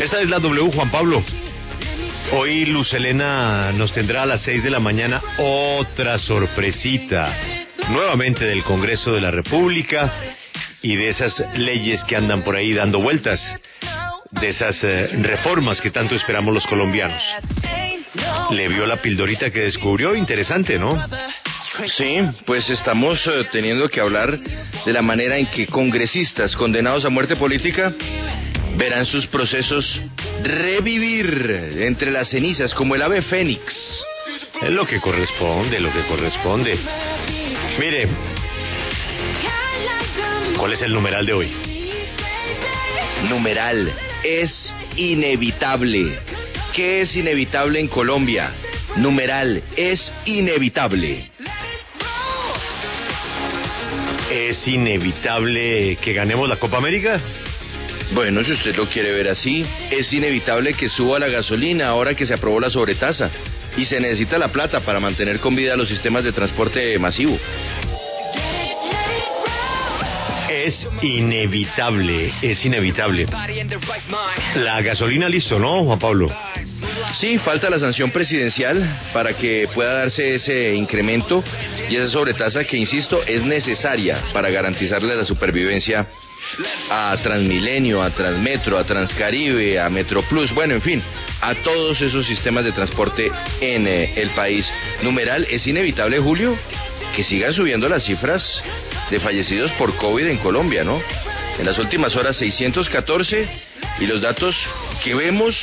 Esta es la W Juan Pablo. Hoy Luz Elena nos tendrá a las 6 de la mañana otra sorpresita, nuevamente del Congreso de la República y de esas leyes que andan por ahí dando vueltas, de esas eh, reformas que tanto esperamos los colombianos. Le vio la pildorita que descubrió, interesante, ¿no? Sí, pues estamos eh, teniendo que hablar de la manera en que congresistas condenados a muerte política verán sus procesos revivir entre las cenizas como el ave fénix. Es lo que corresponde, lo que corresponde. Mire, ¿cuál es el numeral de hoy? Numeral, es inevitable. ¿Qué es inevitable en Colombia? Numeral, es inevitable. ¿Es inevitable que ganemos la Copa América? Bueno, si usted lo quiere ver así, es inevitable que suba la gasolina ahora que se aprobó la sobretasa y se necesita la plata para mantener con vida los sistemas de transporte masivo. Es inevitable, es inevitable. La gasolina listo, ¿no, Juan Pablo? Sí, falta la sanción presidencial para que pueda darse ese incremento y esa sobretasa que, insisto, es necesaria para garantizarle la supervivencia a Transmilenio, a Transmetro, a Transcaribe, a Metroplus, bueno, en fin, a todos esos sistemas de transporte en eh, el país. Numeral, es inevitable, Julio, que sigan subiendo las cifras de fallecidos por COVID en Colombia, ¿no? En las últimas horas 614 y los datos que vemos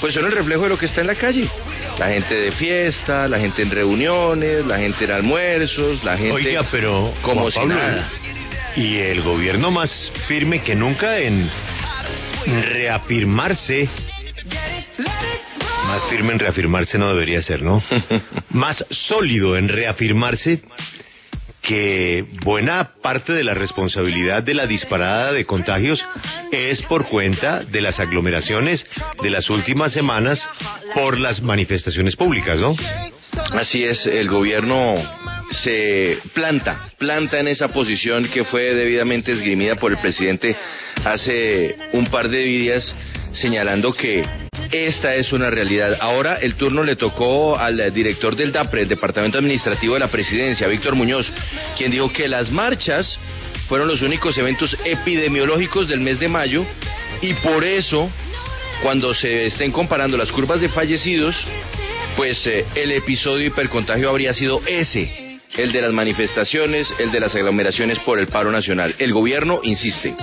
pues son el reflejo de lo que está en la calle. La gente de fiesta, la gente en reuniones, la gente en almuerzos, la gente Oiga, pero como si nada. Y el gobierno más firme que nunca en reafirmarse. Más firme en reafirmarse no debería ser, ¿no? más sólido en reafirmarse que buena parte de la responsabilidad de la disparada de contagios es por cuenta de las aglomeraciones de las últimas semanas por las manifestaciones públicas, ¿no? Así es, el gobierno se planta, planta en esa posición que fue debidamente esgrimida por el presidente hace un par de días, señalando que esta es una realidad. Ahora el turno le tocó al director del DAPRE, el Departamento Administrativo de la Presidencia, Víctor Muñoz, quien dijo que las marchas fueron los únicos eventos epidemiológicos del mes de mayo y por eso, cuando se estén comparando las curvas de fallecidos, pues eh, el episodio hipercontagio habría sido ese, el de las manifestaciones, el de las aglomeraciones por el paro nacional. El gobierno insiste.